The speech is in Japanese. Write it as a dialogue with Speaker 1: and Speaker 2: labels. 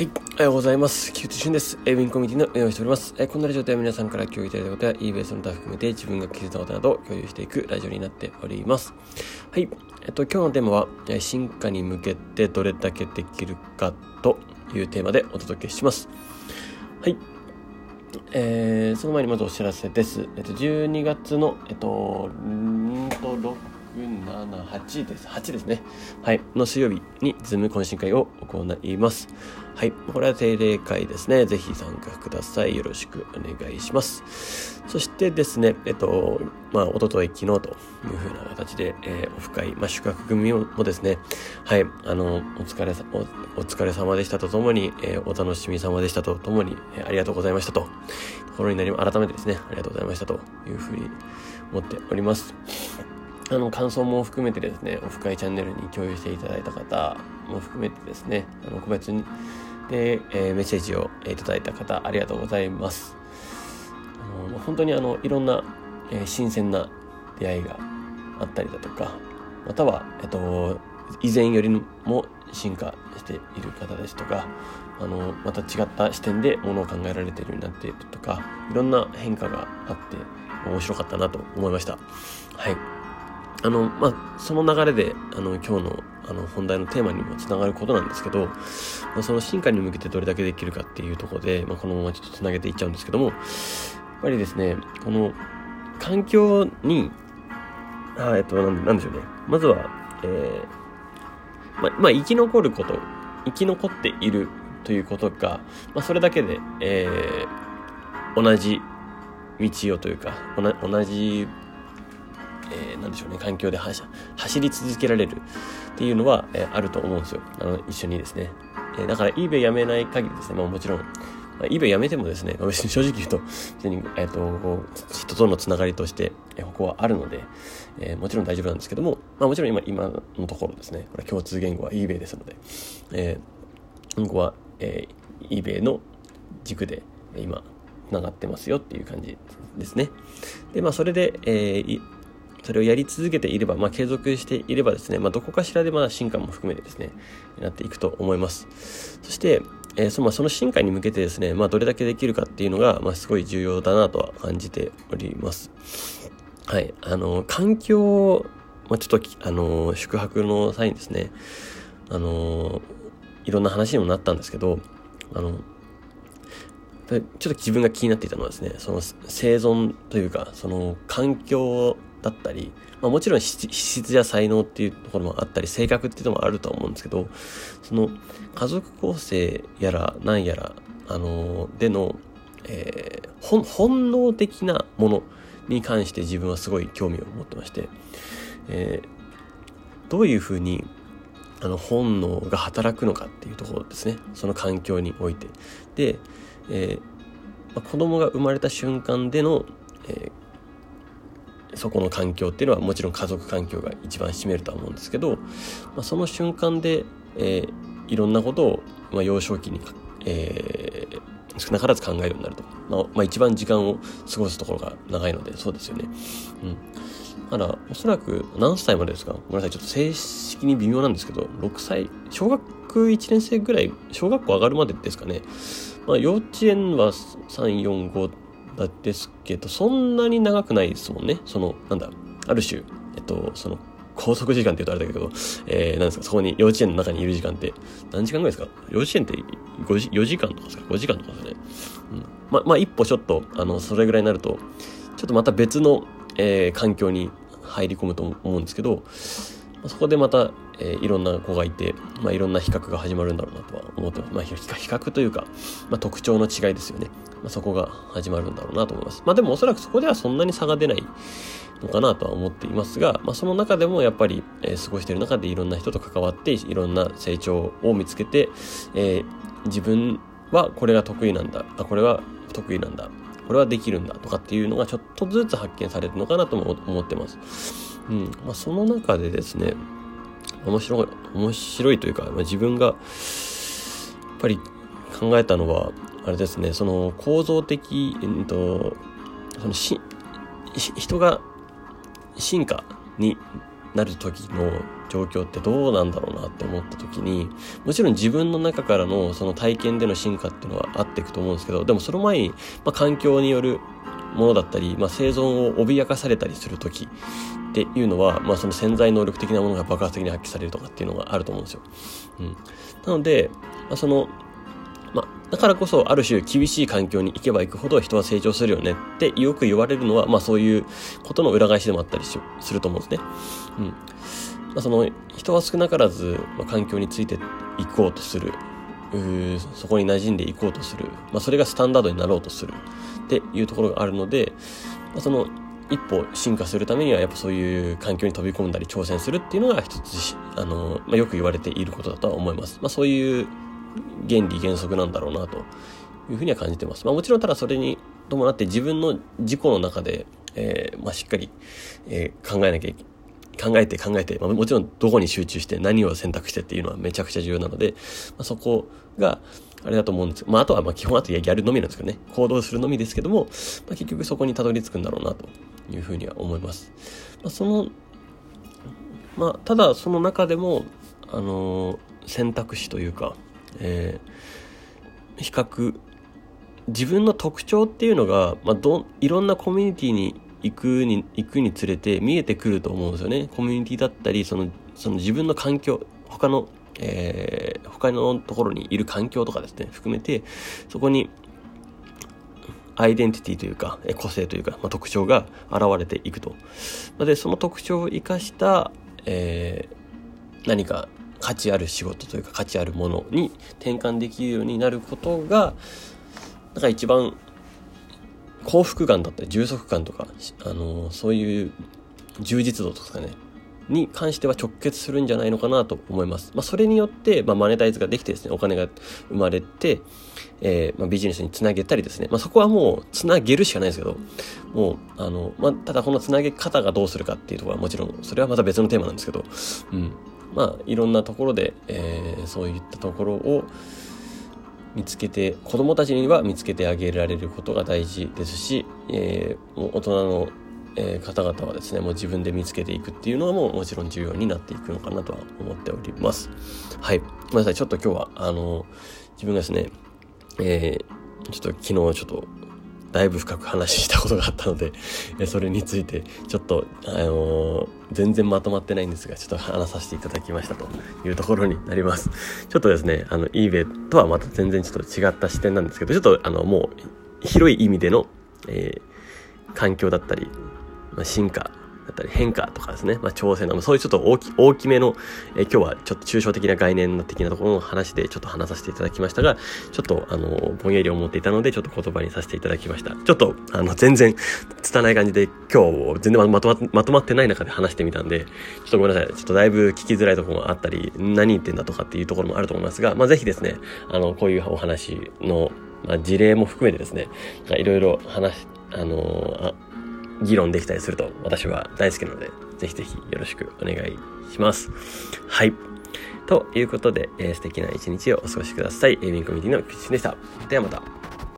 Speaker 1: はい。おはようございます。菊池俊です。ウィンコミュニティの運営をしておりますえ。こんなラジオでは皆さんから共有いただいたことや eBay その他含めて自分が気づいたことなどを共有していくラジオになっております。はい。えっと、今日のテーマは、進化に向けてどれだけできるかというテーマでお届けします。はい。えー、その前にまずお知らせです。えっと、12月の、えっと、んと、6 7、8です。8ですね。はい。の水曜日にズーム懇親会を行います。はい。これは定例会ですね。ぜひ参加ください。よろしくお願いします。そしてですね、えっと、まあ、おととい、昨日というふうな形で、えー、オフ会、まあ、宿泊組もですね、はい。あの、お疲れさ、お疲れ様でしたとともに、えー、お楽しみ様でしたとともに、えー、ありがとうございましたと、ところになり、改めてですね、ありがとうございましたというふうに思っております。あの、感想も含めてですね、オフ会チャンネルに共有していただいた方も含めてですね、あの、個別に、で、えー、メッセージをいただいた方、ありがとうございます。あの、本当にあの、いろんな、えー、新鮮な出会いがあったりだとか、または、えっと、以前よりも進化している方ですとか、あの、また違った視点でものを考えられているようになっているとか、いろんな変化があって、面白かったなと思いました。はい。あの、まあ、その流れで、あの、今日の、あの、本題のテーマにもつながることなんですけど、まあ、その進化に向けてどれだけできるかっていうところで、まあ、このままちょっとつなげていっちゃうんですけども、やっぱりですね、この、環境に、あえっと、なんでしょうね。まずは、えー、まあ、まあ、生き残ること、生き残っているということが、まあ、それだけで、えー、同じ道をというか、同じえー、なんでしょうね、環境で走り続けられるっていうのは、えー、あると思うんですよ。あの、一緒にですね。えー、だから eBay やめない限りですね、まあもちろん、まあ、eBay やめてもですね、別に 正直言うと、別に、えっ、ー、と、こう、人とのつながりとして、えー、ここはあるので、えー、もちろん大丈夫なんですけども、まあもちろん今、今のところですね、これ共通言語は eBay ですので、えー、今後は、えー、eBay の軸で、今、繋がってますよっていう感じですね。で、まあそれで、えー、それをやり続けていれば、まあ、継続していればですね、まあ、どこかしらでまあ進化も含めてですね、なっていくと思います。そして、えー、そまあ、その進化に向けてですね、まあ、どれだけできるかっていうのが、まあ、すごい重要だなとは感じております。はい。あの、環境、まあ、ちょっと、あの、宿泊の際にですね、あの、いろんな話にもなったんですけど、あの、ちょっと自分が気になっていたのはですね、その生存というか、その環境だったり、まあ、もちろん資質や才能っていうところもあったり、性格っていうのもあると思うんですけど、その家族構成やら何やら、あのー、での、えー、本能的なものに関して自分はすごい興味を持ってまして、えー、どういうふうにあの本能が働くのかっていうところですね。その環境において。で、えーまあ、子供が生まれた瞬間での、えー、そこの環境っていうのはもちろん家族環境が一番占めるとは思うんですけど、まあ、その瞬間で、えー、いろんなことを、まあ、幼少期に、えー、少なからず考えるようになると。まあ、まあ、一番時間を過ごすところが長いので、そうですよね。うん。だから、おそらく何歳までですか？ごめんなさい、ちょっと正式に微妙なんですけど、6歳、小学1年生ぐらい、小学校上がるまでですかね。まあ、幼稚園は3、4、5ですけど、そんなに長くないですもんね。その、なんだ、ある種、えっと、その、拘束時間って言うとあれだけど、えー、なんですか、そこに幼稚園の中にいる時間って、何時間ぐらいですか？幼稚園って5時 ,4 時間とかですか ?5 時間とかですかね。うん。ま、まあ、一歩ちょっと、あの、それぐらいになると、ちょっとまた別の、えー、環境に入り込むと思うんですけど、そこでまた、えー、いろんな子がいて、まあ、いろんな比較が始まるんだろうなとは思ってます。まあ、比較というか、まあ、特徴の違いですよね。まあ、そこが始まるんだろうなと思います。まあ、でもおそらくそこではそんなに差が出ないのかなとは思っていますが、まあ、その中でもやっぱり、えー、過ごしている中でいろんな人と関わって、いろんな成長を見つけて、えー、自分はこれが得意なんだ。あ、これは得意なんだ。これはできるんだとかっていうのがちょっとずつ発見されるのかなとも思ってます。うん。まあ、その中でですね、面白い、面白いというか、まあ、自分が、やっぱり考えたのは、あれですね、その構造的、えっと、そのし、人が進化になる時の状況ってどうなんだろうなって思った時にもちろん自分の中からのその体験での進化っていうのはあっていくと思うんですけどでもその前に、まあ、環境によるものだったり、まあ、生存を脅かされたりする時っていうのは、まあ、その潜在能力的なものが爆発的に発揮されるとかっていうのがあると思うんですよ。うん、なので、まあ、そのまあ、だからこそある種厳しい環境に行けば行くほど人は成長するよねってよく言われるのは、まあそういうことの裏返しでもあったりすると思うんですね。うん。まあ、その人は少なからず、まあ、環境についていこうとする。そこに馴染んでいこうとする。まあそれがスタンダードになろうとするっていうところがあるので、まあ、その一歩進化するためにはやっぱそういう環境に飛び込んだり挑戦するっていうのが一つあの、まあ、よく言われていることだとは思います。まあそういう原理原則なんだろうなというふうには感じてます。まあ、もちろんただそれに伴って自分の自己の中で、えー、まあ、しっかり、えー、考えなきゃいけない考えて考えて、まあ、もちろんどこに集中して何を選択してっていうのはめちゃくちゃ重要なので、まあ、そこがあれだと思うんですまあ、あとはまあ基本あとやるのみなんですけどね、行動するのみですけども、まあ、結局そこにたどり着くんだろうなというふうには思います。まあ、その、まあ、ただその中でも、あのー、選択肢というか、えー、比較自分の特徴っていうのが、まあ、どいろんなコミュニティに行くに行くにつれて見えてくると思うんですよね。コミュニティだったりそのその自分の環境他の、えー、他のところにいる環境とかですね含めてそこにアイデンティティというか個性というか、まあ、特徴が現れていくと。でその特徴を生かした、えー、何か価値ある仕事というか価値あるものに転換できるようになることがなんか一番幸福感だったり充足感とか、あのそういう充実度とかねに関しては直結するんじゃないのかなと思います。まあ、それによって、まあ、マネタイズができてですね、お金が生まれて、えー、まあ、ビジネスにつなげたりですね、まあ、そこはもうつなげるしかないですけど、もう、あの、まあ、ただこのつなげ方がどうするかっていうところはもちろん、それはまた別のテーマなんですけど、うん。まあ、いろんなところで、えー、そういったところを見つけて子どもたちには見つけてあげられることが大事ですし、えー、大人の、え、方々はですねもう自分で見つけていくっていうのはもうもちろん重要になっていくのかなとは思っております。はい。ごめんなさい。ちょっと今日は、あの、自分がですね、えー、ちょっと昨日ちょっとだいぶ深く話したことがあったので、それについてちょっと、あのー、全然まとまってないんですが、ちょっと話させていただきましたというところになります。ちょっとですね、あの、eBay とはまた全然ちょっと違った視点なんですけど、ちょっとあの、もう、広い意味での、えー、環境だったり、まあ、進化だったり変化とかですね、まあ、挑戦の、そういうちょっと大き大きめの、え、今日はちょっと抽象的な概念的なところの話でちょっと話させていただきましたが、ちょっとあの、ぼんやり思っていたので、ちょっと言葉にさせていただきました。ちょっと、あの、全然、拙い感じで、今日、全然まとままとまってない中で話してみたんで、ちょっとごめんなさい。ちょっとだいぶ聞きづらいところもあったり、何言ってんだとかっていうところもあると思いますが、まあ、ぜひですね、あの、こういうお話の、まあ、事例も含めてですね、いろいろ話、あの議論できたりすると私は大好きなので、ぜひぜひよろしくお願いします。はい。ということで、えー、素敵な一日をお過ごしください。エイミンコミュニティのキッチンでした。ではまた。